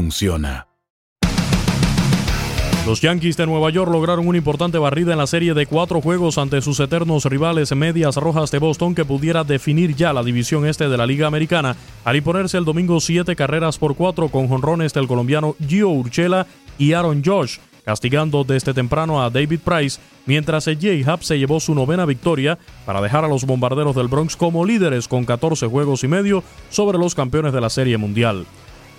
funciona. Los Yankees de Nueva York lograron una importante barrida en la serie de cuatro juegos ante sus eternos rivales Medias Rojas de Boston que pudiera definir ya la división este de la Liga Americana al imponerse el domingo siete carreras por cuatro con jonrones del colombiano Gio Urchela y Aaron Josh, castigando desde temprano a David Price, mientras el J-Hub se llevó su novena victoria para dejar a los bombarderos del Bronx como líderes con 14 juegos y medio sobre los campeones de la Serie Mundial.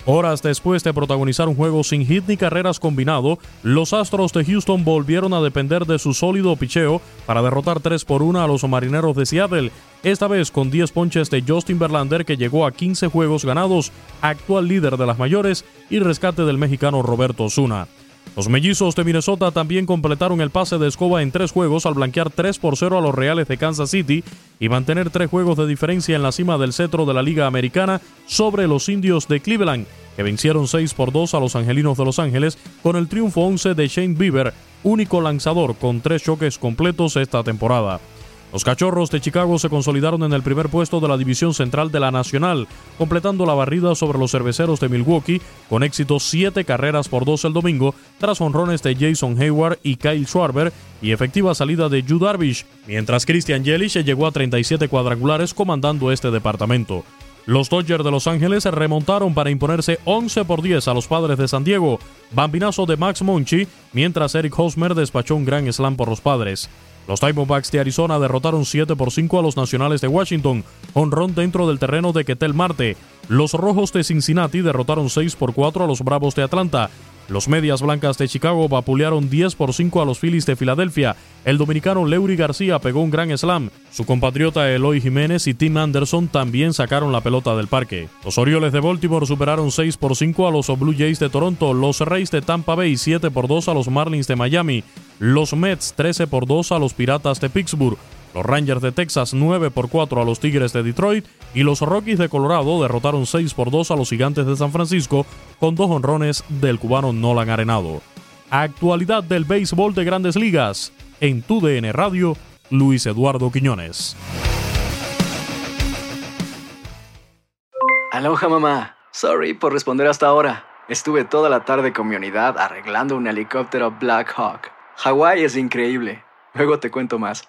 Horas después de protagonizar un juego sin hit ni carreras combinado, los Astros de Houston volvieron a depender de su sólido picheo para derrotar 3 por 1 a los Marineros de Seattle, esta vez con 10 ponches de Justin Verlander que llegó a 15 juegos ganados, actual líder de las mayores, y rescate del mexicano Roberto Osuna. Los mellizos de Minnesota también completaron el pase de escoba en tres juegos al blanquear 3 por 0 a los Reales de Kansas City y mantener tres juegos de diferencia en la cima del cetro de la Liga Americana sobre los indios de Cleveland, que vencieron 6 por 2 a los Angelinos de Los Ángeles con el triunfo 11 de Shane Bieber, único lanzador con tres choques completos esta temporada. Los Cachorros de Chicago se consolidaron en el primer puesto de la división central de la Nacional, completando la barrida sobre los cerveceros de Milwaukee con éxito 7 carreras por 2 el domingo, tras honrones de Jason Hayward y Kyle Schwarber y efectiva salida de Jude Darvish, mientras Christian Yelich llegó a 37 cuadrangulares comandando este departamento. Los Dodgers de Los Ángeles se remontaron para imponerse 11 por 10 a los padres de San Diego, bambinazo de Max Monchi, mientras Eric Hosmer despachó un gran slam por los padres. Los Diamondbacks de Arizona derrotaron 7 por 5 a los Nacionales de Washington, honrón dentro del terreno de Ketel Marte. Los Rojos de Cincinnati derrotaron 6 por 4 a los Bravos de Atlanta. Los Medias Blancas de Chicago vapulearon 10 por 5 a los Phillies de Filadelfia. El dominicano Leury García pegó un gran slam. Su compatriota Eloy Jiménez y Tim Anderson también sacaron la pelota del parque. Los Orioles de Baltimore superaron 6 por 5 a los Blue Jays de Toronto. Los Rays de Tampa Bay 7 por 2 a los Marlins de Miami. Los Mets 13 por 2 a los Piratas de Pittsburgh. Los Rangers de Texas 9 por 4 a los Tigres de Detroit y los Rockies de Colorado derrotaron 6 por 2 a los Gigantes de San Francisco con dos honrones del cubano Nolan Arenado. Actualidad del béisbol de grandes ligas. En tu DN Radio, Luis Eduardo Quiñones. Aloha mamá. Sorry por responder hasta ahora. Estuve toda la tarde con mi unidad arreglando un helicóptero Black Hawk. Hawái es increíble. Luego te cuento más.